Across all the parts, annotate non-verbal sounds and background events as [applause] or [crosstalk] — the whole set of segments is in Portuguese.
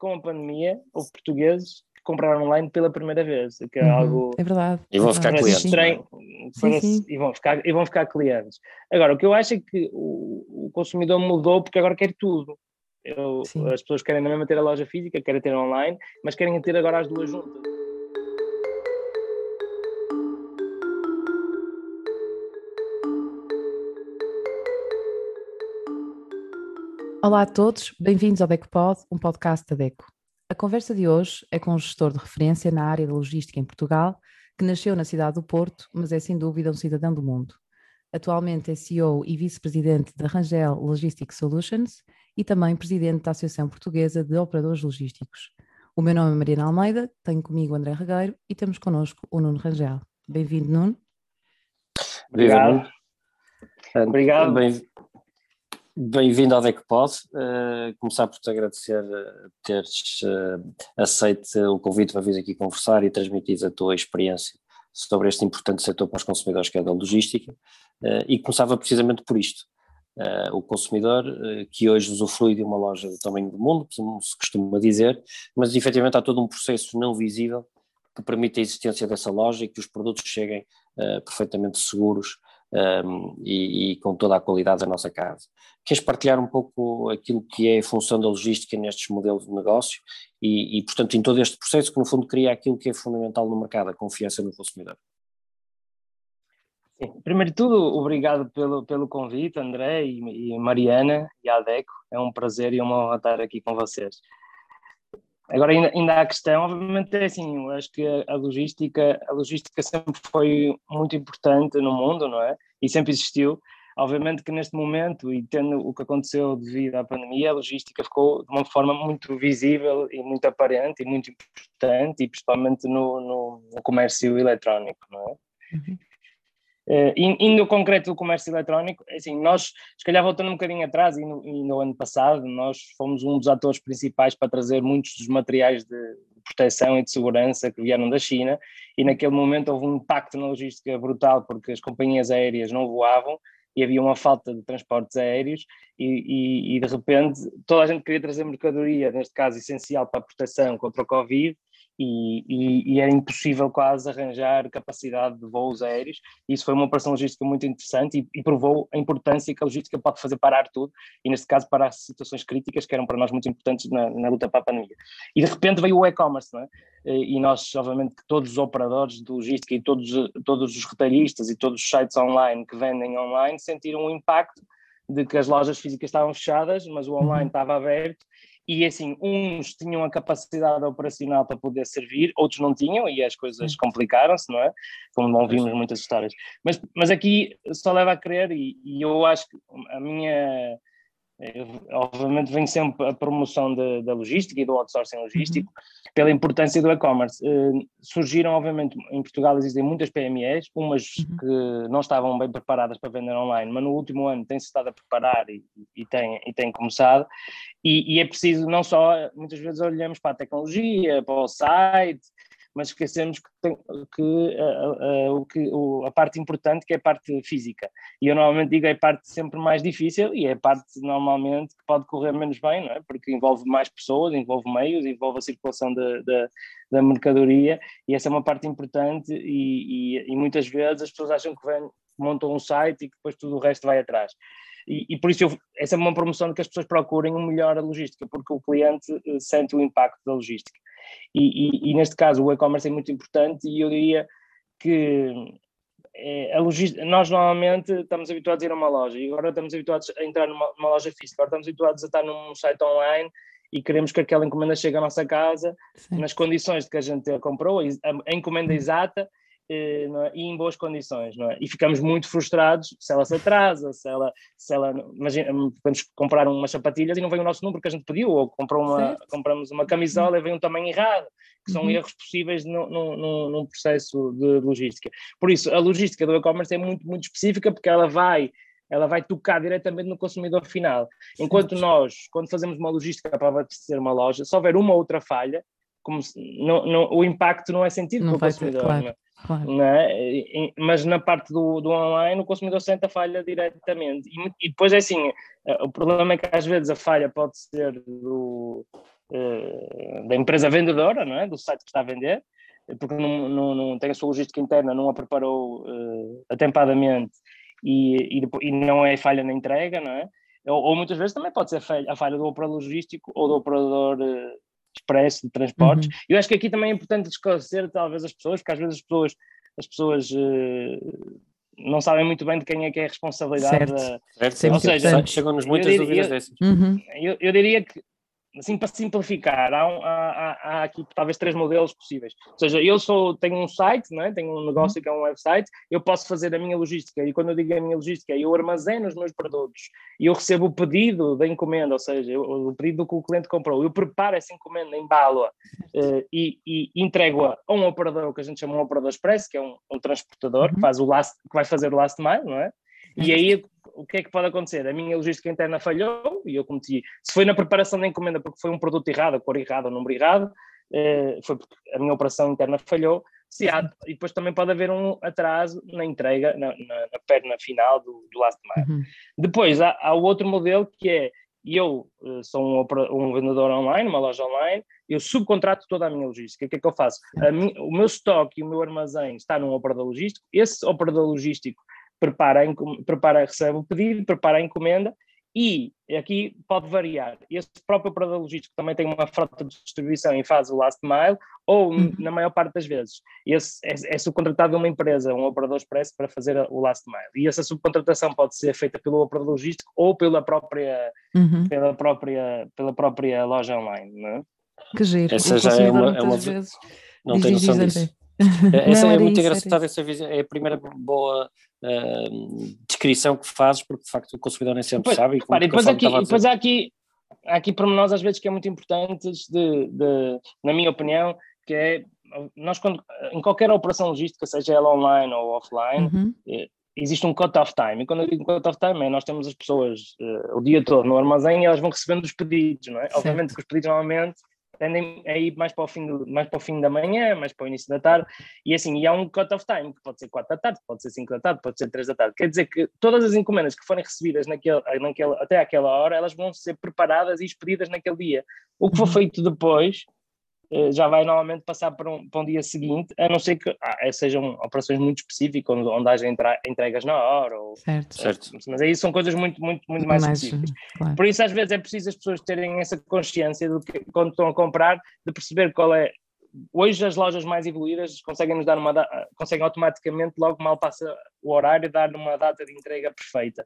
com a pandemia, houve portugueses que compraram online pela primeira vez, que é Uhum, algo É verdade. E vão ficar clientes. estranho, parece- sim. E, vão ficar, e vão ficar clientes. Agora, o que eu acho é que o, o consumidor mudou porque agora quer tudo. Eu- Sim. as pessoas querem na mesma ter a loja física, querem ter online, mas querem ter agora as duas juntas. Olá a todos, bem-vindos ao DecoPod, um podcast da Deco. A conversa de hoje é com um gestor de referência na área da logística em Portugal, que nasceu na cidade do Porto, mas é sem dúvida um cidadão do mundo. Atualmente é CEO e vice-presidente da Rangel Logistics Solutions e também presidente da Associação Portuguesa de Operadores Logísticos. O meu nome é Mariana Almeida, tenho comigo o André Regueiro e temos connosco o Nuno Rangel. Bem-vindo, Nuno. Obrigado. Obrigado. bem- Bem-vindo ao DECPOD. Uh, começar por te agradecer uh, teres uh, aceito o convite para vir aqui conversar e transmitir a tua experiência sobre este importante setor para os consumidores que é da logística. Uh, e começava precisamente por isto. Uh, o consumidor uh, que hoje usufrui de uma loja do tamanho do mundo, como se costuma dizer, mas efetivamente há todo um processo não visível que permite a existência dessa loja e que os produtos cheguem perfeitamente seguros um, e, e, com toda a qualidade da nossa casa. Queres partilhar um pouco aquilo que é a função da logística nestes modelos de negócio e, e, portanto, em todo este processo que, no fundo, cria aquilo que é fundamental no mercado, a confiança no consumidor? Sim. Primeiro de tudo, obrigado pelo, pelo convite, André e, e Mariana e Adeco. É um prazer e uma honra estar aqui com vocês. Agora ainda, ainda a questão, obviamente é assim, eu acho que a, a, logística, a logística sempre foi muito importante no mundo, não é? E sempre existiu. Obviamente que neste momento, e tendo o que aconteceu devido à pandemia, a logística ficou de uma forma muito visível e muito aparente e muito importante, e principalmente no, no, no comércio eletrónico, não é? Uhum. Uh, indo ao concreto do comércio eletrónico, assim, nós, se calhar voltando um bocadinho atrás, e no, e no, ano passado, nós fomos um dos atores principais para trazer muitos dos materiais de, de proteção e de segurança que vieram da China, e naquele momento houve um impacto na logística brutal, porque as companhias aéreas não voavam, e havia uma falta de transportes aéreos, e, e, e de repente toda a gente queria trazer mercadoria, neste caso essencial para a proteção contra o Covid, e, e, e, era impossível quase arranjar capacidade de voos aéreos. Isso foi uma operação logística muito interessante e, e, provou a importância que a logística pode fazer parar tudo, e neste caso parar situações críticas que eram para nós muito importantes na, na luta para a pandemia. E de repente veio o e-commerce, não é? E nós, obviamente, todos os operadores de logística e todos, todos os retalhistas e todos os sites online que vendem online sentiram o impacto de que as lojas físicas estavam fechadas, mas o online estava aberto e assim, uns tinham a capacidade operacional para poder servir, outros não tinham, e as coisas complicaram-se, não é? Como não vimos muitas histórias. Mas, mas aqui só leva a crer, e, e eu acho que a minha. Eu, obviamente vem sempre a promoção de, da logística e do outsourcing logístico uhum. pela importância do e-commerce. Uh, surgiram, obviamente, em Portugal existem muitas PMEs, umas uhum. que não estavam bem preparadas para vender online, mas no último ano têm-se estado a preparar e, e, têm, e têm começado. E, e é preciso, não só, muitas vezes olhamos para a tecnologia, para o site, mas esquecemos que, tem, que, uh, uh, o que o, a parte importante que é a parte física. E eu normalmente digo é a parte sempre mais difícil e é a parte normalmente que pode correr menos bem, não é? Porque envolve mais pessoas, envolve meios, envolve a circulação da, da, da mercadoria e essa é uma parte importante e, e, e muitas vezes as pessoas acham que vem, montam um site e que depois tudo o resto vai atrás. E, e, por isso eu, essa é uma promoção de que as pessoas procurem um melhor a logística, porque o cliente sente o impacto da logística. E, e, e neste caso o e-commerce é muito importante e eu diria que é, a logística, nós normalmente estamos habituados a ir a uma loja e agora estamos habituados a entrar numa, numa loja física, agora estamos habituados a estar num site online e queremos que aquela encomenda chegue à nossa casa Sim. nas condições de que a gente a comprou, a, a encomenda exata é? e em boas condições, não é? E ficamos muito frustrados se ela se atrasa, se ela, se ela imagina, podemos comprar umas sapatilhas e não vem o nosso número que a gente pediu, ou comprou uma, compramos uma camisola e vem um tamanho errado, que são uhum. erros possíveis no, no, no, num processo de logística. Por isso, a logística do e-commerce é muito, muito específica, porque ela vai ela vai tocar diretamente no consumidor final. Enquanto nós, quando fazemos uma logística para abastecer uma loja, se houver uma outra falha, como não, não, o impacto não é sentido não pelo consumidor. Ter, claro, é? claro. É? Mas na parte do, do online o consumidor sente a falha diretamente. E, e, depois é assim, eh, o problema é que às vezes a falha pode ser do, uh, da empresa vendedora, não é? do site que está a vender, porque não, não, não tem a sua logística interna, não a preparou uh, atempadamente e, e, e, não é falha na entrega, não é? Ou, ou, muitas vezes também pode ser a falha do operador logístico ou do operador uh, expresso de transportes. Uhum. Eu acho que aqui também é importante esclarecer talvez as pessoas, porque às vezes as pessoas, as pessoas uh, não sabem muito bem de quem é que é a responsabilidade. Certo. Da... certo. Ou seja, chegam-nos muitas diria, dúvidas eu, dessas. Uhum. Eu, eu, diria que assim para simplificar, há, um, há, há, aqui talvez três modelos possíveis. Ou seja, eu sou, tenho um site, não é? tenho um negócio uhum. que é um website, eu posso fazer a minha logística, e quando eu digo a minha logística, eu armazeno os meus produtos e eu recebo o pedido da encomenda, ou seja, eu, o pedido que o cliente comprou, eu preparo essa encomenda, embalo-a uh, e, e entrego-a a um operador, que a gente chama um operador expresso, que é um, um transportador, uhum. que, faz o last, que vai fazer o last mile, não é? E aí o que é que pode acontecer? A minha logística interna falhou e eu cometi. Se foi na preparação da encomenda porque foi um produto errado, a cor errada, o número errado, eh, foi porque a minha operação interna falhou. Se há, e depois também pode haver um atraso na entrega, na, na, na perna final do, do last mile. Uhum. Depois há, há o outro modelo que é eu uh, sou um, um, vendedor online, uma loja online, eu subcontrato toda a minha logística. O que é que eu faço? o meu estoque e o meu armazém está num operador logístico, esse operador logístico prepara, prepara, recebe o pedido, prepara a encomenda e aqui pode variar. Esse próprio operador logístico também tem uma frota de distribuição e faz o last mile, ou uhum. na maior parte das vezes, esse é, é subcontratado de uma empresa, um operador expresso, para fazer o last mile. E essa subcontratação pode ser feita pelo operador logístico ou pela própria, uhum. pela própria, pela própria loja online. Não é? Que giro. Essa já é uma, é uma... Vezes... Não tenho noção disso. Essa não, é muito engraçada, essa visão, é a primeira boa uh, descrição que fazes, porque de facto o consumidor nem sempre pois, sabe. E, repara, e depois, aqui, depois há aqui, há aqui pormenores às vezes que é muito importantes, de, de, na minha opinião, que é, nós quando, em qualquer operação logística, seja ela online ou offline, uhum. Eh, existe um cut-off time, e quando eu digo cut-off time é nós temos as pessoas uh, o dia todo no armazém e elas vão recebendo os pedidos, não é? Certo. Obviamente que os pedidos normalmente tendem a ir mais para, o fim do, mais para o fim da manhã, mais para o início da tarde, e assim, e há um cut-off time, que pode ser 4 da tarde, pode ser 5 da tarde, pode ser 3 da tarde. Quer dizer que todas as encomendas que forem recebidas naquele, naquele, até aquela hora, elas vão ser preparadas e expedidas naquele dia. O que for uhum. feito depois já vai normalmente passar para um, para um dia seguinte, a não ser que ah, eh, sejam operações muito específicas, onde, onde haja entregas na hora. Ou, certo. certo. Mas aí são coisas muito, muito, muito mais, mais específicas. Claro. Por isso, às vezes, é preciso as pessoas terem essa consciência do que, quando estão a comprar, de perceber qual é. Hoje, as lojas mais evoluídas conseguem nos dar uma conseguem automaticamente, logo mal passa o horário, dar uma data de entrega perfeita.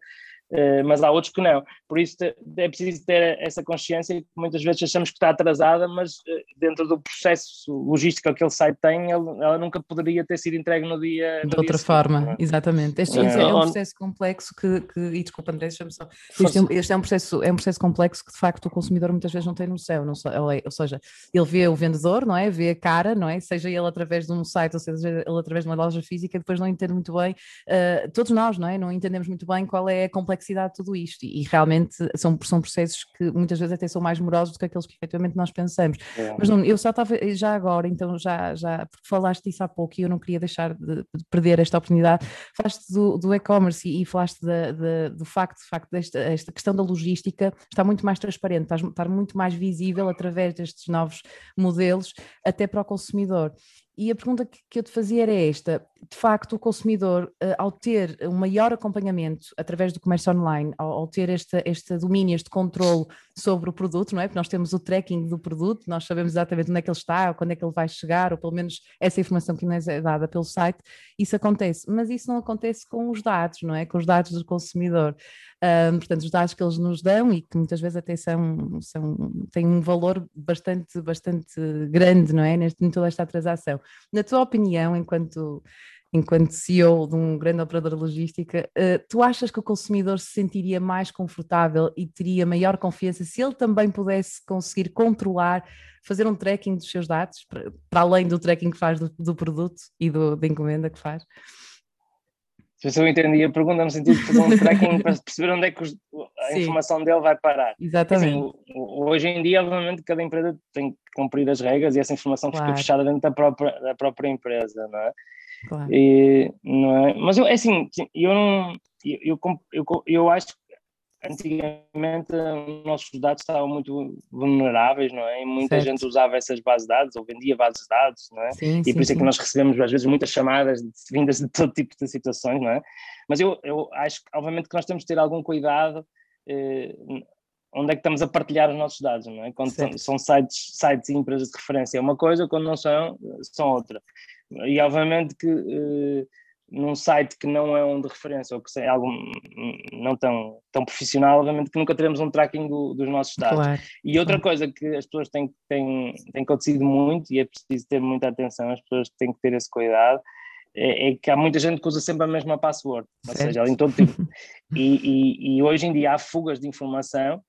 Eh, mas há outros que não. Por isso é preciso ter essa consciência que muitas vezes achamos que está atrasada, mas eh, dentro do processo logístico que aquele site tem, ela nunca poderia ter sido entregue no dia. De outra dia forma, seguinte, é? exatamente. Este, é. é um processo complexo que, que e desculpa André, deixa-me só. Este, é este, é um processo, é um processo complexo que de facto o consumidor muitas vezes não tem noção, não, ou seja, ele vê o vendedor, não é? Vê a cara, não é? Seja ele através de um site ou seja ele através de uma loja física, depois não entende muito bem, uh, todos nós, não é? Não entendemos muito bem qual é a complexidade complexidade de tudo isto e, e, realmente são, são processos que muitas vezes até são mais morosos do que aqueles que efetivamente nós pensamos. É. Mas não, eu só estava, já agora, então já, já porque falaste disso há pouco e eu não queria deixar de, de perder esta oportunidade, falaste do, do e-commerce e, e, falaste de, de, do facto, de facto desta esta questão da logística está muito mais transparente, está, está muito mais visível através destes novos modelos até para o consumidor. E a pergunta que eu te fazia era esta: de facto, o consumidor, eh, ao ter um maior acompanhamento através do comércio online, ao, ter este, este domínio, este controle sobre o produto, não é? Porque nós temos o tracking do produto, nós sabemos exatamente onde é que ele está, ou quando é que ele vai chegar, ou pelo menos essa informação que nos é dada pelo site, isso acontece. Mas isso não acontece com os dados, não é? Com os dados do consumidor. Um, portanto, os dados que eles nos dão e que muitas vezes até são, são têm um valor bastante, bastante grande, não é? Neste, em toda esta transação. Na tua opinião, enquanto enquanto CEO de um grande operador de logística, uh, tu achas que o consumidor se sentiria mais confortável e teria maior confiança se ele também pudesse conseguir controlar, fazer um tracking dos seus dados, para, para além do tracking que faz do, do produto e do, da encomenda que faz? se eu entendi a pergunta no sentido de fazer um tracking para [laughs] perceber onde é que os, a Sim. informação dele vai parar. Exatamente. Assim, hoje em dia, obviamente, cada empresa tem que cumprir as regras e essa informação claro. fica fechada dentro da própria, da própria empresa, não é? Claro. E, não é? Mas eu, é assim, eu não. Eu, eu, eu, eu acho que antigamente os nossos dados estavam muito vulneráveis, não é? E muita certo. gente usava essas bases de dados ou vendia bases de dados, não é? Sim, e sim, por isso sim. é que nós recebemos às vezes muitas chamadas vindas de todo tipo de situações, não é? Mas eu, eu acho que, obviamente, que nós temos de ter algum cuidado eh, onde é que estamos a partilhar os nossos dados, não é? Quando são, são sites, sites e empresas de referência é uma coisa, quando não são, são outra. E obviamente que eh, num site que não é um de referência ou que é algo não tão, tão profissional, obviamente que nunca teremos um tracking do, dos nossos dados. Claro. E outra coisa que as pessoas têm, têm, têm acontecido muito, e é preciso ter muita atenção, as pessoas têm que ter esse cuidado, é, é que há muita gente que usa sempre a mesma password, ou seja, em todo tipo. [laughs] E, e, e, hoje em dia há fugas de informação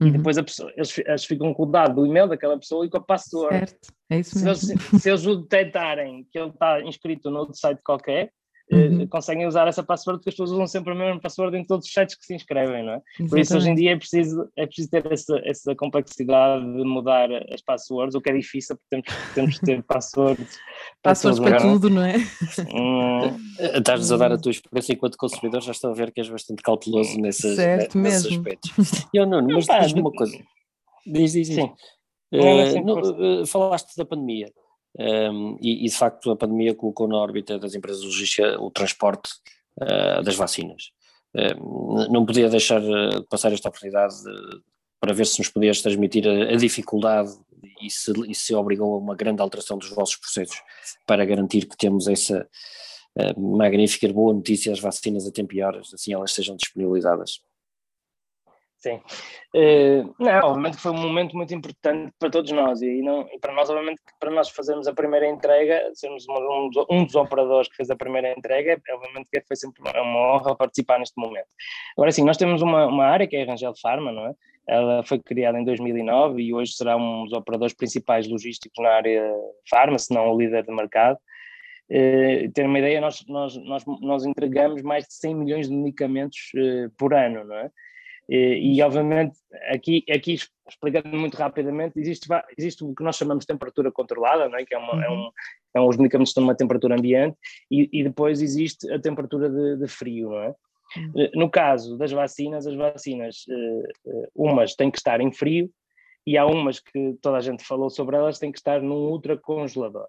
uhum. e depois pessoa, eles, eles, ficam com o dado do e-mail daquela pessoa e com a password. Certo, é isso mesmo. Se eles, se eles o detectarem que ele está inscrito no outro site qualquer, uhum. conseguem usar essa password porque as pessoas usam sempre a mesma password em todos os sites que se inscrevem, não é? Exatamente. Por isso hoje em dia é preciso, é preciso ter essa, essa complexidade de mudar as passwords, o que é difícil porque temos, temos que ter passwords. passwords para, tudo, não é? Hum. Estás-nos a dar a tua experiência enquanto consumidor, já estou a ver que és bastante cauteloso nesses, certo nesses mesmo. aspectos. [laughs] Eu não, mas diz-me uma coisa. Diz, diz, diz. Sim. Uh, no, uh, falaste da pandemia. Um, e, e, de facto a pandemia colocou na órbita das empresas de logística o transporte uh, das vacinas. Uh, não podia deixar de passar esta oportunidade de, para ver se nos podias transmitir a, a dificuldade e se, e se obrigou a uma grande alteração dos vossos processos para garantir que temos essa uh, magnífica boa notícia, as vacinas a tempo e horas, assim elas sejam disponibilizadas. Sim. Uh, não, obviamente que foi um momento muito importante para todos nós e, não, e para nós, obviamente, para nós fazermos a primeira entrega, sermos um, um, dos operadores que fez a primeira entrega, obviamente que foi sempre uma honra participar neste momento. Agora sim, nós temos uma, uma área que é a Rangel Pharma, não é? Ela foi criada em 2009 e hoje será um dos operadores principais logísticos na área farma, se não o líder de mercado. Uh, ter uma ideia, nós, nós, nós, nós entregamos mais de 100 milhões de medicamentos uh, por ano, não é? E, e, obviamente, aqui, aqui explicando muito rapidamente, existe, existe o que nós chamamos de temperatura controlada, não é? que é, uma, é uhum. um, é um, os medicamentos estão numa temperatura ambiente, e, e depois existe a temperatura de, de frio. Não é? Uhum. Eh, no caso das vacinas, as vacinas, uh, umas têm que estar em frio, e há umas que toda a gente falou sobre elas, têm que estar num ultracongelador.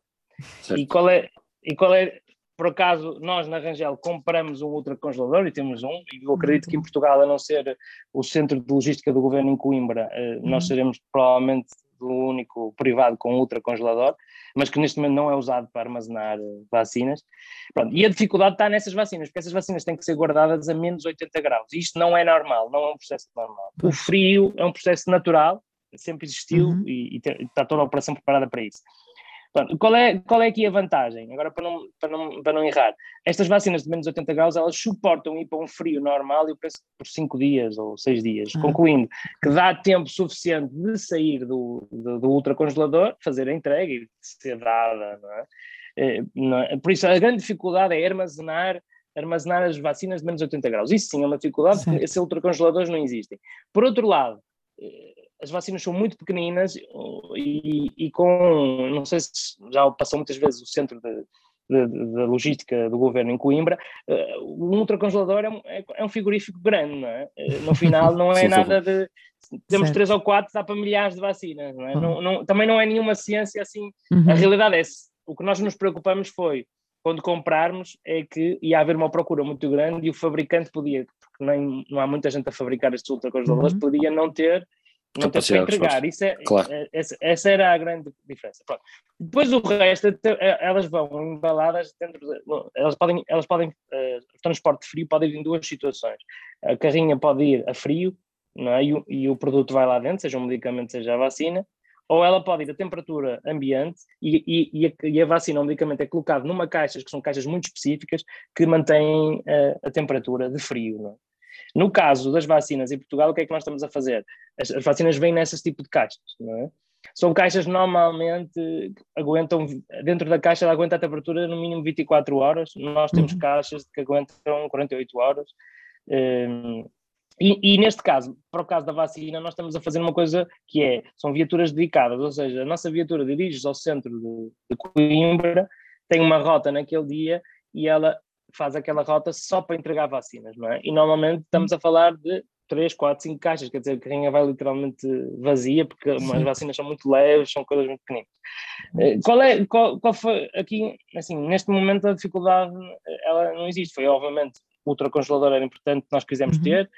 E qual é, e qual é por acaso, nós na Rangel compramos um ultracongelador e temos um, e eu acredito que em Portugal, a não ser o centro de logística do governo em Coimbra, eh, nós uhum. seremos provavelmente o único privado com ultracongelador, mas que neste momento não é usado para armazenar eh, vacinas. Pronto, e a dificuldade está nessas vacinas, porque essas vacinas têm que ser guardadas a menos 80 graus. E isto não é normal, não é um processo normal. O frio é um processo natural, sempre existiu uhum. e, e, está toda a operação preparada para isso. Pronto, qual, é, qual é aqui a vantagem? Agora, para não, para, não, para não errar, estas vacinas de menos 80 graus, elas suportam ir para um frio normal, eu penso por 5 dias ou 6 dias, uhum. concluindo que dá tempo suficiente de sair do, do, do ultracongelador, fazer a entrega e ser dada, não é? É, não é? Por isso, a grande dificuldade é armazenar armazenar as vacinas de menos 80 graus. Isso sim é uma dificuldade, porque esses ultracongeladores não existem. Por outro lado, eh, as vacinas são muito pequeninas e, e, com, não sei se já passou muitas vezes o centro da logística do governo em Coimbra, uh, o ultracongelador é um, é, é um frigorífico grande, não é? Uh, no final não [laughs] é sim, nada sim. de... Temos certo. três ou quatro, dá para milhares de vacinas, não é? Uhum. Não, não, também não é nenhuma ciência assim. Uhum. A realidade é, o que nós nos preocupamos foi, quando comprarmos, é que ia haver uma procura muito grande e o fabricante podia, porque nem, não há muita gente a fabricar estes ultracongeladores, uhum. podia não ter não tens para entregar. Isso é, claro. é, essa, essa, era a grande diferença. Pronto. Depois o resto, é, elas vão embaladas dentro. De, elas podem, elas podem uh, o transporte frio pode ir em duas situações. A carrinha pode ir a frio, é? e, o, e o produto vai lá dentro, seja um medicamento, seja a vacina, ou ela pode ir a temperatura ambiente e, e, a, e a, vacina, o medicamento é colocado numa caixa, que são caixas muito específicas, que mantêm a, a temperatura de frio. No caso das vacinas em Portugal, o que é que nós estamos a fazer? As, as vacinas vêm nesse tipo de caixas, não é? São caixas normalmente aguentam, dentro da caixa ela aguenta a temperatura no mínimo 24 horas, nós temos uhum. caixas que aguentam 48 horas. Um, e, e, neste caso, para o caso da vacina, nós estamos a fazer uma coisa que é, são viaturas dedicadas, ou seja, a nossa viatura dirige-se ao centro de, de Coimbra, tem uma rota naquele dia e ela faz aquela rota só para entregar vacinas, não é? E normalmente estamos a falar de 3, 4, 5 caixas, quer dizer, a carrinha vai literalmente vazia, porque as vacinas são muito leves, são coisas muito pequenas. Eh, qual é, qual, qual foi aqui, assim, neste momento a dificuldade, ela não existe, foi obviamente o ultracongelador era importante nós quisemos uhum. ter,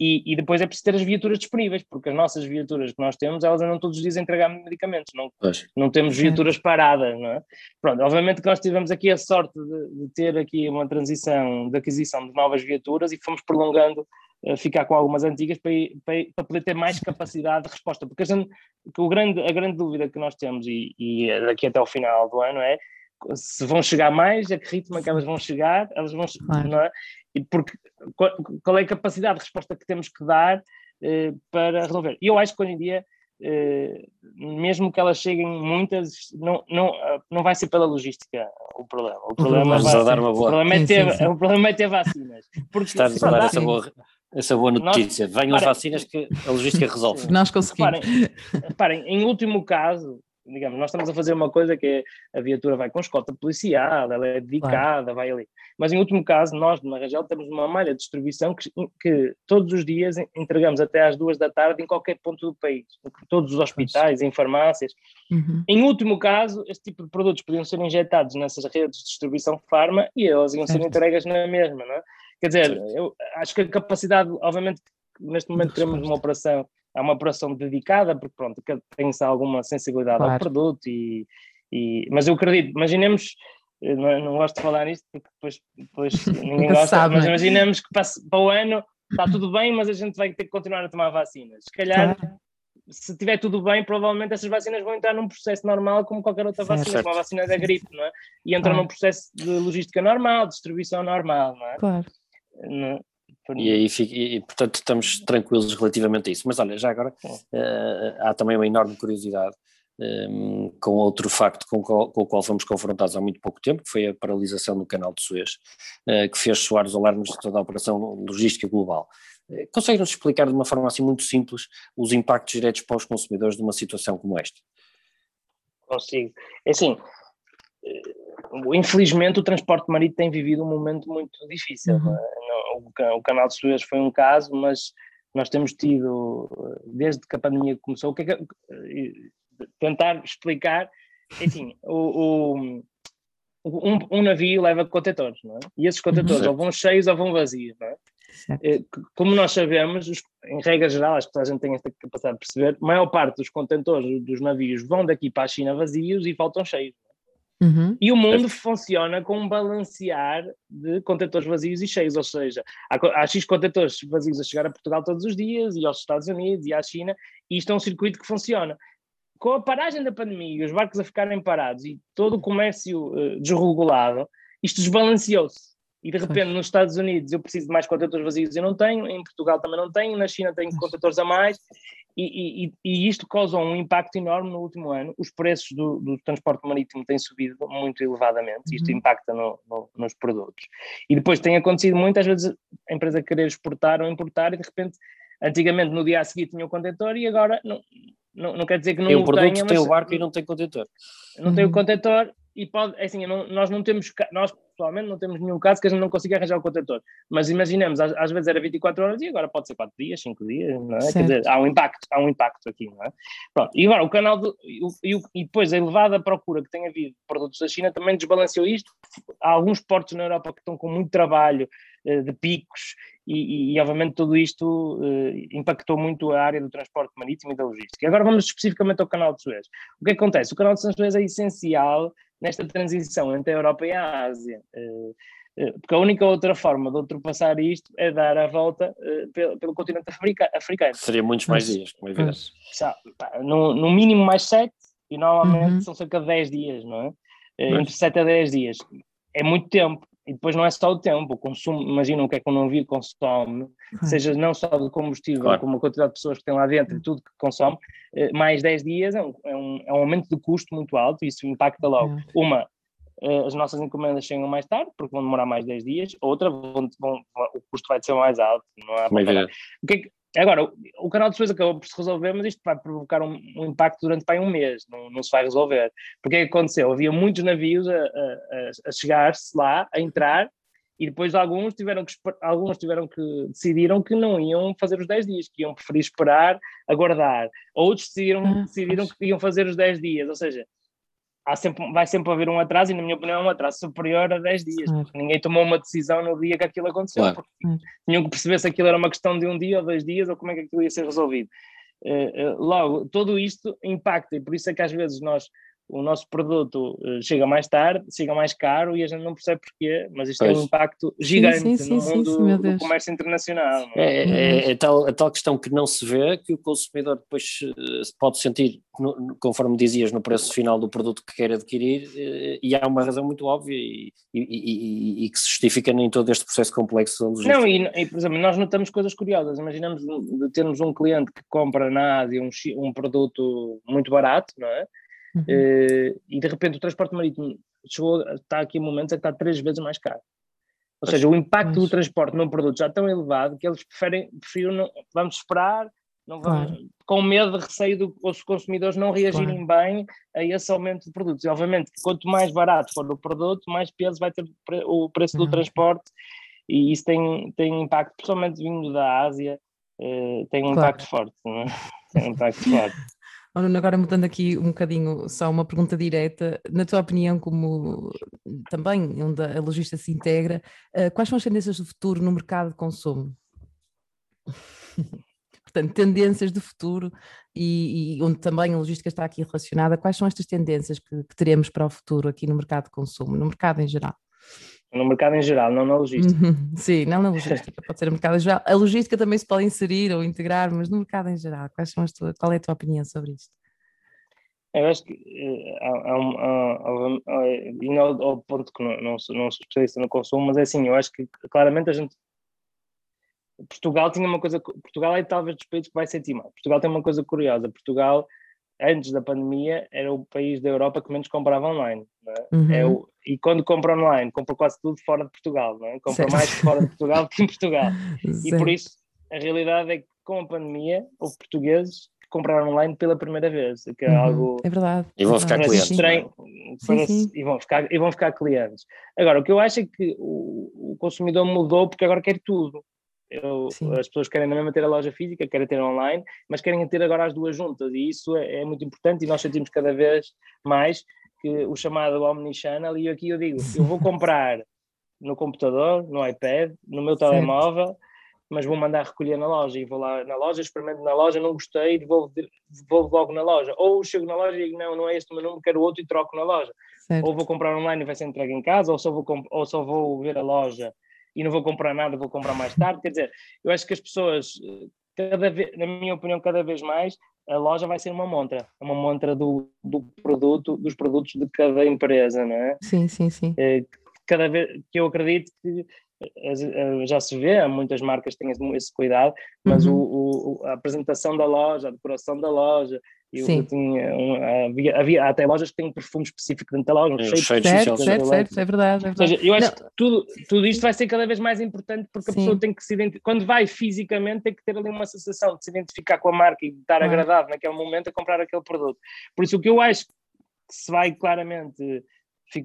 e, e, depois é preciso ter as viaturas disponíveis, porque as nossas viaturas que nós temos, elas andam todos os dias a entregar medicamentos, não, não temos viaturas paradas, não é? Pronto, obviamente que nós tivemos aqui a sorte de, de ter aqui uma transição de aquisição de novas viaturas e fomos prolongando ficar com algumas antigas para, para, para, poder ter mais capacidade de resposta, porque a, gente, que o grande, a grande dúvida que nós temos, e, e daqui até ao final do ano, é se vão chegar mais, a que ritmo é que elas vão chegar, elas vão, claro. não é? E porque, qual, é a capacidade de resposta que temos que dar eh, para resolver? E eu acho que hoje em dia, eh, mesmo que elas cheguem muitas, não, não, não vai ser pela logística o problema. O problema, vai, dar uma boa. O problema, é ter, sim, sim. O problema é ter vacinas. Porque Estás a dar essa boa, essa boa notícia. Nós, Venham as vacinas que a logística resolve. Nós conseguimos. Reparem, reparem, em último caso, digamos, nós estamos a fazer uma coisa que é a viatura vai com escolta policial, ela é dedicada, claro. vai ali. Mas em último caso, nós na Rangel temos uma malha de distribuição que, que, todos os dias entregamos até às duas da tarde em qualquer ponto do país, em todos os hospitais, em farmácias. Uhum. Em último caso, este tipo de produtos podiam ser injetados nessas redes de distribuição farma e elas iam ser entregues na mesma, não é? Quer dizer, eu acho que a capacidade, obviamente, neste momento queremos uma operação, é uma operação dedicada, porque pronto, tem-se alguma sensibilidade claro. ao produto, e, e, mas eu acredito, imaginemos, não, não gosto de falar nisto porque depois, depois [laughs] ninguém gosta, sabe, mas imaginemos que para, para o ano está tudo bem, mas a gente vai ter que continuar a tomar vacinas. Se calhar, claro. se tiver tudo bem, provavelmente essas vacinas vão entrar num processo normal como qualquer outra certo. vacina, como a vacina da gripe, não é? E entram claro. num processo de logística normal, distribuição normal, não é? Claro. E aí e, portanto estamos tranquilos relativamente a isso. Mas olha, já agora uh, há também uma enorme curiosidade um, com outro facto com, com, o qual fomos confrontados há muito pouco tempo, que foi a paralisação do canal de Suez, uh, que fez soar os alarmes de toda a operação logística global. Uh, Consegue-nos explicar de uma forma assim muito simples os impactos diretos para os consumidores de uma situação como esta? Consigo. É assim, infelizmente o transporte marítimo tem vivido um momento muito difícil. Uhum. É? O, canal de Suez foi um caso, mas nós temos tido, desde que a pandemia começou, o que é que, tentar explicar, enfim, o, o um, um, navio leva contentores, não é? E esses contentores ou vão cheios ou vão vazios, não é? Eh, como nós sabemos, em regra geral, acho que a gente tem esta capacidade de perceber, a maior parte dos contentores dos navios vão daqui para a China vazios e faltam cheios. Uhum. E o mundo funciona com um balancear de contentores vazios e cheios, ou seja, há, há X contentores vazios a chegar a Portugal todos os dias, e aos Estados Unidos, e à China, e isto é um circuito que funciona. Com a paragem da pandemia e os barcos a ficarem parados e todo o comércio uh, desregulado, isto desbalanceou-se. E de repente nos Estados Unidos eu preciso de mais contentores vazios e não tenho, em Portugal também não tenho, na China tenho contentores a mais, e, e, e, isto causou um impacto enorme no último ano. Os preços do, do transporte marítimo têm subido muito elevadamente, isto uhum. impacta no, no, nos produtos. E depois tem acontecido muitas vezes a empresa querer exportar ou importar e de repente, antigamente no dia a seguir tinha o contentor e agora não, não, não quer dizer que não tem o produto, tenha, tem o barco e não tem contentor. Não tem o uhum. contentor e pode, é assim, não, nós não temos, nós pessoalmente não temos nenhum caso que a gente não consiga arranjar o contentor, mas imaginemos, às, às, vezes era 24 horas e agora pode ser 4 dias, 5 dias, não é? Quer dizer, há um impacto, há um impacto aqui, não é? Pronto, e agora o canal, do, e, e, depois a elevada procura que tem havido de produtos da China também desbalanceou isto, há alguns portos na Europa que estão com muito trabalho eh, de picos e, e, obviamente tudo isto uh, impactou muito a área do transporte marítimo e da logística. Agora vamos especificamente ao canal de Suez. O que acontece? O canal de Suez é essencial nesta transição entre a Europa e a Ásia. Uh, porque a única outra forma de ultrapassar isto é dar a volta uh, pelo, pelo, continente africano. Seria muitos mais dias, como é evidente. No, no, mínimo mais sete, e normalmente uhum. são cerca de 10 dias, não é? Entre 7 a 10 dias. É muito tempo. E depois não é só o tempo, o consumo, imagina o que é que um navio consome, seja não só de combustível, claro. como a quantidade de pessoas que tem lá dentro e tudo que consome, eh, mais 10 dias é um, é um, é um aumento de custo muito alto e isso impacta logo. É. Uma, eh, as nossas encomendas chegam mais tarde, porque vão demorar mais 10 dias, outra, vão, vão, o custo vai ser mais alto. Não há para o que é que, Agora, o canal de Suez acabou por se resolver, mas isto vai provocar um, um impacto durante bem um mês, não, não, se vai resolver. Porque é que aconteceu? Havia muitos navios a, a, a chegar-se lá, a entrar, e depois alguns tiveram que alguns tiveram que decidiram que não iam fazer os 10 dias, que iam preferir esperar, aguardar. Outros decidiram, ah, decidiram que iam fazer os 10 dias, ou seja, há sempre, vai sempre haver um atraso, e na minha opinião é um atraso superior a 10 dias. Claro. Ninguém tomou uma decisão no dia que aquilo aconteceu, claro. porque tinham que perceber se aquilo era uma questão de um dia ou dois dias, ou como é que aquilo ia ser resolvido. Uh, uh, logo, tudo isto impacta, e por isso é que às vezes nós o nosso produto uh, chega mais tarde, chega mais caro e a gente não percebe porquê, mas isto pois. tem um impacto gigante sim, sim, no sim, mundo do comércio internacional. É? É, é, é, tal, é tal questão que não se vê que o consumidor depois uh, pode sentir, no, conforme dizias, no preço final do produto que quer adquirir, uh, e há uma razão muito óbvia e, e, e, e, que se justifica em todo este processo complexo. Não, e, por exemplo, nós notamos coisas curiosas. Imaginamos de termos um cliente que compra na Ásia um, um produto muito barato, não é? Uhum. Uh, e de repente o transporte marítimo chegou, está aqui em momentos em que está três vezes mais caro. Ou seja, o impacto mas... do transporte num produto já é tão elevado que eles preferem, preferem não, vamos esperar, não vamos, claro. com medo de receio dos consumidores não reagirem claro. bem a esse aumento de produtos. E obviamente, quanto mais barato for o produto, mais peso vai ter o preço do uhum. transporte, e isso tem, tem impacto, principalmente vindo da Ásia, uh, tem um claro. impacto forte. Não é? [laughs] Tem um impacto forte. Agora mudando aqui um bocadinho, só uma pergunta direta, na tua opinião, como também onde a logística se integra, eh, quais são as tendências do futuro no mercado de consumo? [laughs] Portanto, tendências do futuro e, e, onde também a logística está aqui relacionada, quais são estas tendências que, que teremos para o futuro aqui no mercado de consumo, no mercado em geral? No mercado em geral, não na logística. Uhum. Sim, não na [laughs] logística, pode ser no mercado em geral. A logística também se pode inserir ou integrar, mas no mercado em geral, quais são as tuas, qual é a tua opinião sobre isto? Eu acho que eh, indo ao, ao, ponto que não, não, sou, não sou especialista no consumo, mas é assim, eu acho que claramente a gente Portugal tinha uma coisa, Portugal é talvez dos países que vai sentir mal. Portugal tem uma coisa curiosa, Portugal antes da pandemia, era o país da Europa que menos comprava online. É? Uhum. É o, e quando compra online, compra quase tudo fora de Portugal, não é? compra certo. mais fora de Portugal que em Portugal. [laughs] e por isso, a realidade é que com a pandemia, houve portugueses compraram online pela primeira vez, que é uhum. algo. É verdade. E vão ficar clientes. Estranho, sim, sim. E, vão ficar, e vão ficar clientes. Agora, o que eu acho é que o, o consumidor mudou porque agora quer tudo. Eu, as pessoas querem na mesma ter a loja física, querem ter online, mas querem ter agora as duas juntas e isso é, é muito importante e nós sentimos cada vez mais que o chamado omnichannel e aqui eu digo, eu vou comprar no computador, no iPad, no meu telemóvel, mas vou mandar recolher na loja e vou lá na loja, experimento na loja, não gostei, devolvo, devolvo logo na loja. Ou chego na loja e digo, não, não é este o meu número, quero outro e troco na loja. Certo. Ou vou comprar online e vai ser entregue em casa, ou só vou, ou só vou ver a loja e não vou comprar nada, vou comprar mais tarde. Quer dizer, eu acho que as pessoas, cada vez, na minha opinião, cada vez mais, a loja vai ser uma montra, uma montra do, do produto, dos produtos de cada empresa, não é? Sim, sim, sim. É, cada vez que eu acredito que eh, eh, já se vê, muitas marcas têm esse cuidado, mas uhum. o, o, a apresentação da loja, a decoração da loja, eu, eu tinha um, havia, havia, até lojas que têm um perfume específico dentro da loja, um cheiro certo, certo, certo, certo, é verdade. É verdade. Ou seja, eu acho Não. que tudo, tudo isto vai ser cada vez mais importante porque Sim. a pessoa tem que se identificar, quando vai fisicamente, tem que ter ali uma sensação de se identificar com a marca e de estar ah. agradável naquele momento a comprar aquele produto. Por isso, o que eu acho que se vai claramente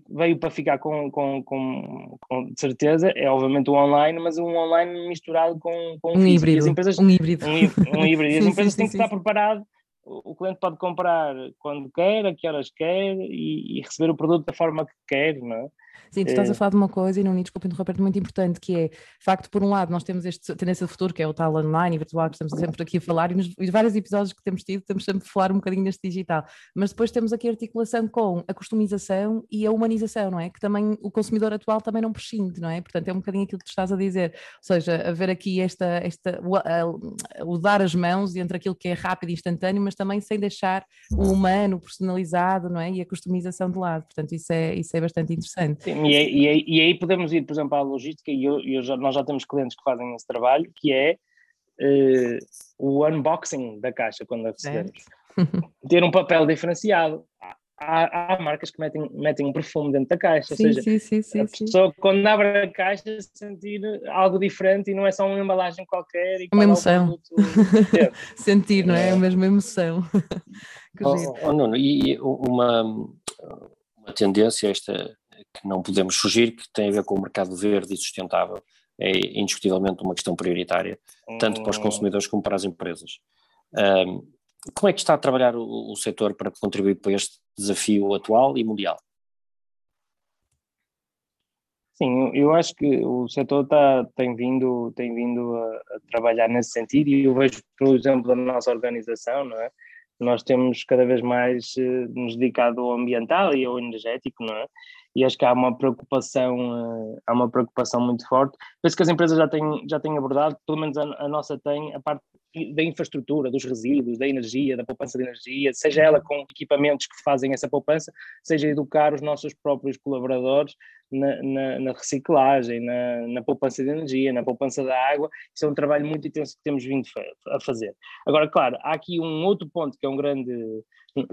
veio para ficar com, com, com, com certeza, é obviamente o online, mas um online misturado com, com um híbrido. Empresas, um híbrido. Um, um híbrido. E as [laughs] empresas sim, têm sim, que estar preparadas o cliente pode comprar quando quer, a que horas quer e, e, receber o produto da forma que quer, não é? Sim, tu estás a eh, falar de uma coisa, e não me desculpa interromper, muito importante, que é, de facto, por um lado, nós temos esta tendência do futuro, que é o tal online e virtual, que estamos sempre aqui a falar, e nos e vários episódios que temos tido, estamos sempre a falar um bocadinho deste digital, mas depois temos aqui a articulação com a customização e a humanização, não é? Que também o consumidor atual também não prescinde, não é? Portanto, é um bocadinho aquilo que tu estás a dizer, ou seja, haver aqui esta, esta o, a, o dar as mãos entre aquilo que é rápido e instantâneo, mas também sem deixar o humano personalizado, não é? E a customização de lado, portanto, isso é, isso é bastante interessante. Sim, e, aí, e, aí podemos ir, por exemplo, à logística, e eu, eu já, nós já temos clientes que fazem esse trabalho, que é uh, o unboxing da caixa quando a recebemos. [laughs] Ter um papel diferenciado. Há, há, marcas que metem, metem um perfume dentro da caixa, sim, ou seja, sim, sim, sim, a pessoa quando abre a caixa sentir algo diferente e não é só uma embalagem qualquer. E uma é emoção. [laughs] sentir, não é? É a mesma emoção. [laughs] oh, oh, Nuno, e uma, uma tendência esta que não podemos fugir, que tem a ver com o mercado verde e sustentável, é indiscutivelmente uma questão prioritária, tanto para os hum. consumidores como para as empresas. Um, como é que está a trabalhar o, o setor para contribuir para este desafio atual e mundial? Sim, eu acho que o setor está, tem vindo, tem vindo a, a, trabalhar nesse sentido e eu vejo, por exemplo, da nossa organização, não é? Nós temos cada vez mais eh, nos dedicado ao ambiental e ao energético, não é? e acho que há uma preocupação, eh, há uma preocupação muito forte. Penso que as empresas já têm, já têm abordado, pelo menos a, a, nossa tem, a parte da infraestrutura, dos resíduos, da energia, da poupança de energia, seja ela com equipamentos que fazem essa poupança, seja educar os nossos próprios colaboradores na, na, na reciclagem, na, na, poupança de energia, na poupança da água. Isso é um trabalho muito intenso que temos vindo a fazer. Agora, claro, há aqui um outro ponto que é um grande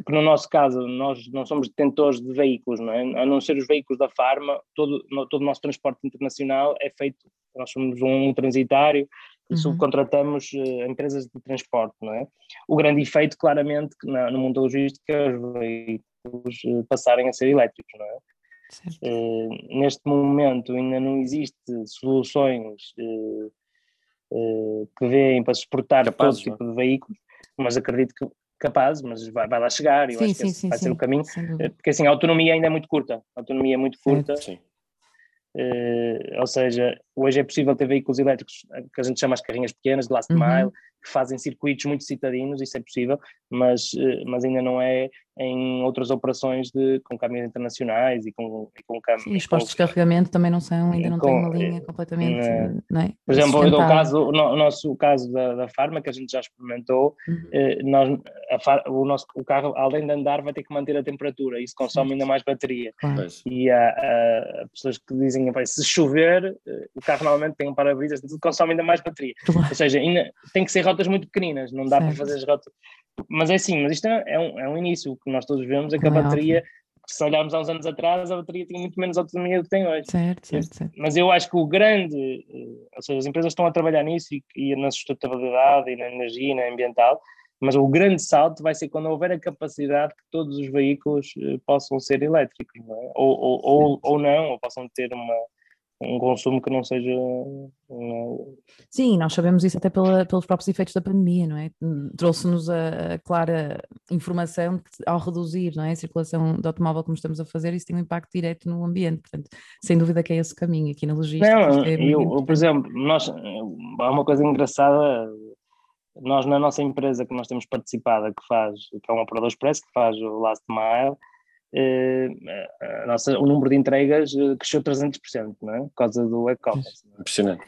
que no nosso caso nós não somos detentores de veículos, não é? A não ser os veículos da Farma, todo, todo o nosso transporte internacional é feito, nós somos um transitário e uhum. subcontratamos uh, empresas de transporte, não é? O grande efeito, claramente, que no mundo da logística é os veículos uh, passarem a ser elétricos, não é? Uh, neste momento ainda não existe soluções que vêm para suportar Capaz, todo tipo de veículos, mas acredito que capaz, mas vai, vai lá chegar e eu sim, acho que sim, vai sim, ser o caminho, porque assim a autonomia ainda é muito curta, a autonomia é muito curta, uh, ou seja, hoje é possível ter veículos elétricos que a gente chama as carrinhas pequenas de last uhum. mile, que fazem circuitos muito citadinos, isso é possível, mas, eh, mas ainda não é em outras operações de, com caminhões internacionais e com, e com caminhões. os postos de carregamento também não são, ainda não com, têm uma linha completamente. Não é? Por exemplo, eu dou o, caso, o nosso caso da, da Farma, que a gente já experimentou, uhum. eh, nós, a, o, nosso, o carro, além de andar, vai ter que manter a temperatura, isso consome ainda mais bateria. Claro. E há, há, pessoas que dizem se chover, eh, o carro normalmente tem um para-brisas, consome ainda mais bateria. Claro. Ou seja, ainda, tem que ser rotas muito pequeninas, não dá certo. para fazer as rotas. Mas é assim, mas isto é, um, é um início, o que nós todos vemos é que a é bateria, se olharmos há uns anos atrás, a bateria tinha muito menos autonomia do que tem hoje. Certo, certo, certo. Mas eu acho que o grande, eh, ou seja, as empresas estão a trabalhar nisso e, e na sustentabilidade e na energia e na ambiental, mas o grande salto vai ser quando houver a capacidade que todos os veículos eh, possam ser elétricos, não é? ou, ou, ou, ou não, ou possam ter uma, um consumo que não seja. Não... Sim, nós sabemos isso até pela, pelos próprios efeitos da pandemia, não é? Trouxe-nos a, a, clara informação que ao reduzir não é, a circulação do automóvel como estamos a fazer, isso tem um impacto direto no ambiente, portanto, sem dúvida que é esse o caminho aqui na logística. Não, é eu, por exemplo, nós, há uma coisa engraçada, nós na nossa empresa que nós temos participado, que faz, que é um operador expresso, que faz o last mile, eh, nossa, o número de entregas eh, cresceu 300%, não é? Por causa do e-commerce. É? Impressionante.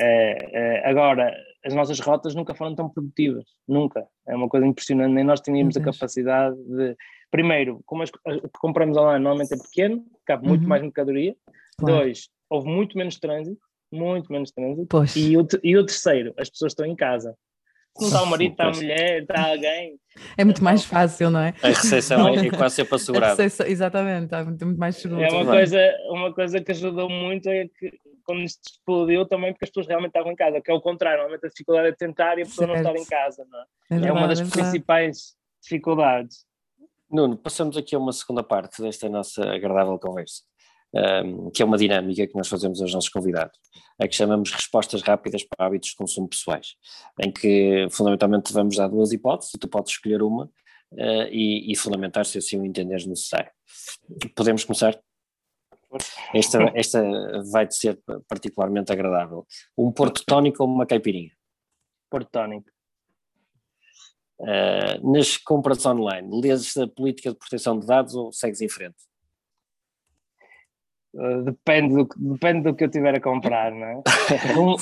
É, é, agora, as nossas rotas nunca foram tão produtivas, nunca. É uma coisa impressionante, nem nós tínhamos a capacidade de. Primeiro, como as, o que compramos online normalmente é pequeno, cabe muito uhum. mais mercadoria. Claro. Dois, houve muito menos trânsito, muito menos trânsito. E o, e o terceiro, as pessoas estão em casa não está o marido, está a mulher, está alguém. É muito mais fácil, não é? A recepção é [laughs] quase sempre assegurada. Exatamente, está muito, muito mais seguro. É uma coisa, uma coisa que ajudou muito é que quando isto explodiu também porque as pessoas realmente estavam em casa, que é o contrário, normalmente a dificuldade é tentar e a pessoa certo. não estar em casa, não é? É, verdade, é uma das é principais dificuldades. Nuno, passamos aqui a uma segunda parte desta nossa agradável conversa um, que é uma dinâmica que nós fazemos aos nossos convidados, é que chamamos respostas rápidas para hábitos de consumo pessoais, em que fundamentalmente vamos dar duas hipóteses, e tu podes escolher uma uh, e, e, fundamentar se assim o entenderes necessário. Podemos começar? Esta, esta vai ser particularmente agradável. Um porto tónico ou uma caipirinha? Porto tónico. Uh, nas compras online, lês a política de proteção de dados ou segues em frente? Uh, depende, do, depende do que eu tiver a comprar, não é? [laughs] Um,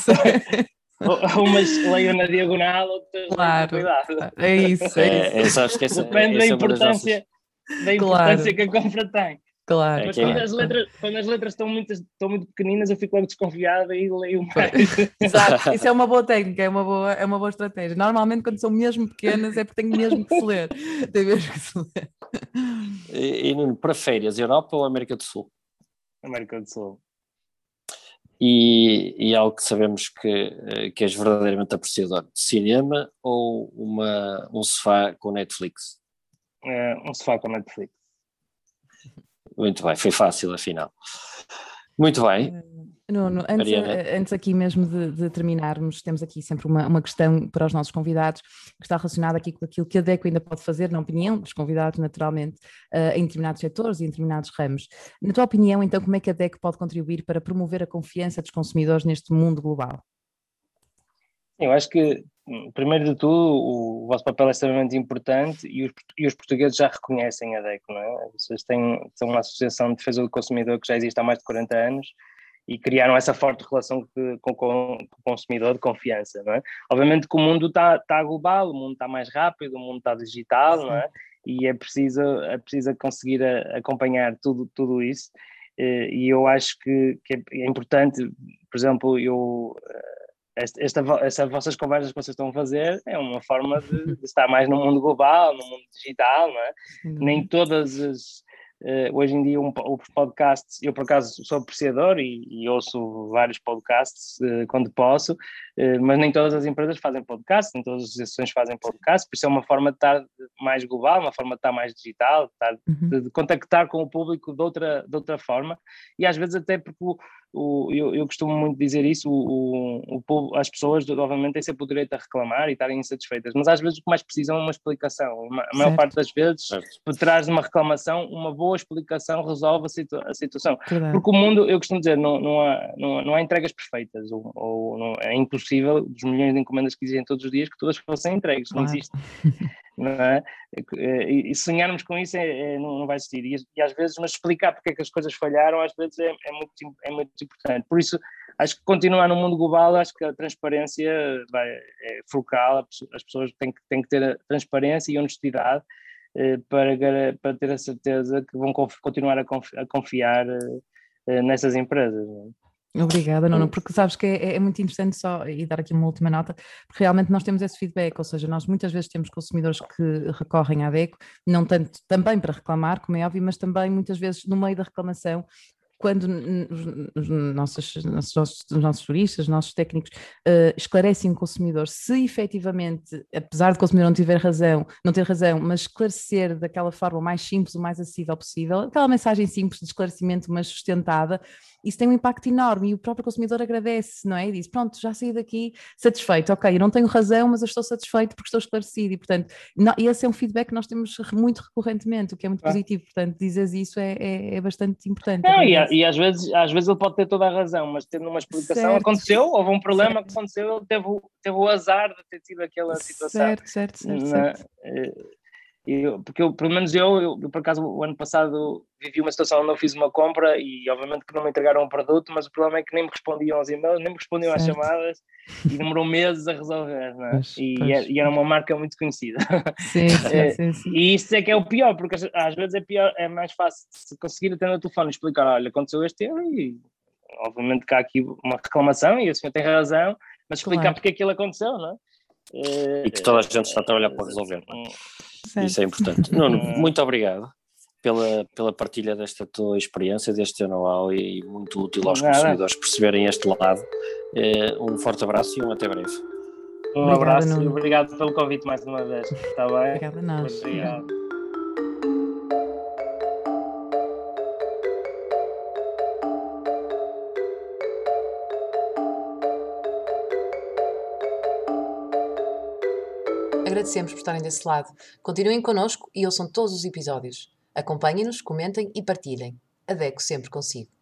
[laughs] umas leiam na diagonal, outras claro. cuidado. É isso, é, é isso. É, é, depende da importância, nossas... da importância claro. que a compra tem. Claro. Mas claro. Quando, as letras, quando as letras estão muito, estão muito pequeninas, eu fico logo desconfiada e leio mais. [laughs] Exato, isso é uma boa técnica, é uma boa, é uma boa estratégia. Normalmente, quando são mesmo pequenas, é porque tenho mesmo que se ler. Tem mesmo que se ler. E, e Nuno, para férias, Europa ou América do Sul? América do Sul. E, e algo que sabemos que, eh, que és verdadeiramente apreciador: cinema ou uma, um sofá com Netflix? É, um sofá com Netflix. Muito bem, foi fácil afinal. Muito bem. Nuno, antes, Mariana. eh, antes aqui mesmo de, de terminarmos, temos aqui sempre uma, uma questão para os nossos convidados, que está relacionada aqui com aquilo que a DECO ainda pode fazer, na opinião dos convidados, naturalmente, eh, em determinados setores e em determinados ramos. Na tua opinião, então, como é que a DECO pode contribuir para promover a confiança dos consumidores neste mundo global? Eu acho que, hum, primeiro de tudo, o vosso papel é extremamente importante e os, e os portugueses já reconhecem a DECO, não é? Vocês têm, são uma associação de defesa do consumidor que já existe há mais de 40 anos e criaram essa forte relação que, com, com, com, o consumidor de confiança, não é? Obviamente que o mundo está tá global, o mundo está mais rápido, o mundo está digital, não é? E é preciso, é preciso conseguir a, acompanhar tudo, tudo isso eh, e eu acho que, que é importante, por exemplo, eu esta, esta, estas vossas conversas que vocês estão a fazer é uma forma de, de estar mais no mundo global, no mundo digital, não é? Uhum. Nem todas as. Uh, hoje em dia, um, os podcasts, eu por acaso sou apreciador e, e ouço vários podcasts uh, quando posso, uh, mas nem todas as empresas fazem podcast, nem todas as associações fazem podcast, por isso é uma forma de estar mais global, uma forma de estar mais digital, de, estar, Uhum. de, de contactar com o público de outra, de outra forma, e às vezes até porque o, o, eu, eu, costumo muito dizer isso, o, o, o, as pessoas, obviamente, têm sempre o direito a reclamar e estarem insatisfeitas, mas às vezes o que mais precisam é uma explicação. Uma, a maior Certo. parte das vezes, Certo. por trás de uma reclamação, uma boa explicação resolve a, situ, a situação. Verdade. Porque o mundo, eu costumo dizer, não, não, há, não, não há entregas perfeitas, ou, ou não, é impossível, dos milhões de encomendas que existem todos os dias, que todas fossem entregues, não Claro. existe. [laughs] É? E e sonharmos com isso é, é- não, vai existir. E, e às vezes, mas explicar porque é que as coisas falharam, às vezes é, é muito, é muito importante. Por isso, acho que continuar no mundo global, acho que a transparência vai, é pesso- as pessoas têm que, têm que ter a transparência e honestidade eh, para, para ter a certeza que vão continuar a, confi- a confiar eh, eh, nessas empresas. não é? Obrigada, Nuno, porque sabes que é, é muito interessante só, e dar aqui uma última nota, porque realmente nós temos esse feedback, ou seja, nós muitas vezes temos consumidores que recorrem à DECO, não tanto também para reclamar, como é óbvio, mas também muitas vezes no meio da reclamação, quando os, os nossos, os nossos, os nossos turistas, os nossos técnicos eh, esclarecem o consumidor se efetivamente, apesar de o consumidor não tiver razão, não ter razão, mas esclarecer daquela forma mais simples, o mais acessível possível, aquela mensagem simples de esclarecimento, mas sustentada, isso tem um impacto enorme e o próprio consumidor agradece, não é? E diz: Pronto, já saí daqui satisfeito, ok, eu não tenho razão, mas eu estou satisfeito porque estou esclarecido. E, portanto, não- esse é um feedback que nós temos muito recorrentemente, o que é muito Claro. positivo. Portanto, dizes isso é, é, é bastante importante. Não, e, agradeço. e às, vezes, às vezes ele pode ter toda a razão, mas tendo uma explicação, Certo. aconteceu, houve um problema Certo. que aconteceu, ele teve, o- teve o azar de ter tido aquela situação. Certo, certo, certo. Na- certo. Eh, eu- porque eu, pelo menos eu, eu, eu, por acaso, o ano passado vivi uma situação onde eu fiz uma compra e, obviamente, que não me entregaram o produto, mas o problema é que nem me respondiam aos e-mails, nem me respondiam às Certo. chamadas e demorou meses a resolver, não é? Pois, e, pois. e era uma marca muito conhecida. [laughs] Sim, [laughs] sim, Eh, sim, sim. E isso é que é o pior, porque às- às vezes é pior, é mais fácil se conseguir atender o telefone e explicar, olha, aconteceu este erro e obviamente que há aqui uma reclamação e o senhor tem razão, mas explicar Claro. porque aquilo aconteceu, não é? Eh, E que toda a gente está a trabalhar para resolver. não é? Certo. Isso é importante. Nuno, [laughs] muito obrigado pela, pela partilha desta tua experiência, deste teu know-how e muito útil aos Nada. consumidores perceberem este lado. Eh, Um forte abraço e um até breve. Um Obrigada, abraço e Nuno. obrigado pelo convite mais uma vez. Está bem? Obrigada a nós. Obrigado. Agradecemos por estarem desse lado. Continuem connosco e ouçam todos os episódios. Acompanhem-nos, comentem e partilhem. A DECO sempre consigo.